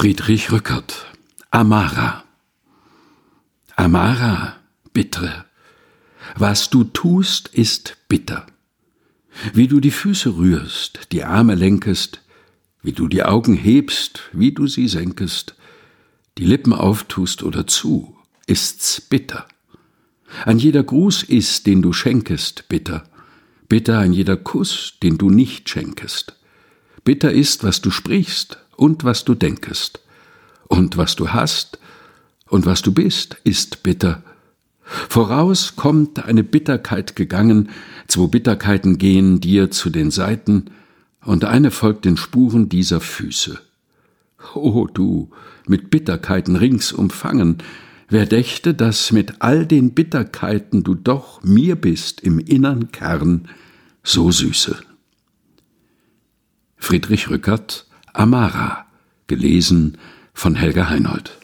Friedrich Rückert Amara Amara, bittere, was du tust, ist bitter. Wie du die Füße rührst, die Arme lenkest, wie du die Augen hebst, wie du sie senkest, die Lippen auftust oder zu, ist's bitter. Ein jeder Gruß ist, den du schenkest, bitter. Bitter ein jeder Kuss, den du nicht schenkest. Bitter ist, was du sprichst und was du denkest. Und was du hast und was du bist, ist bitter. Voraus kommt eine Bitterkeit gegangen, zwo Bitterkeiten gehen dir zu den Seiten, und eine folgt den Spuren dieser Füße. O du, mit Bitterkeiten rings umfangen, wer dächte, dass mit all den Bitterkeiten du doch mir bist im innern Kern so süße. Friedrich Rückert Amara, gelesen von Helga Heinold.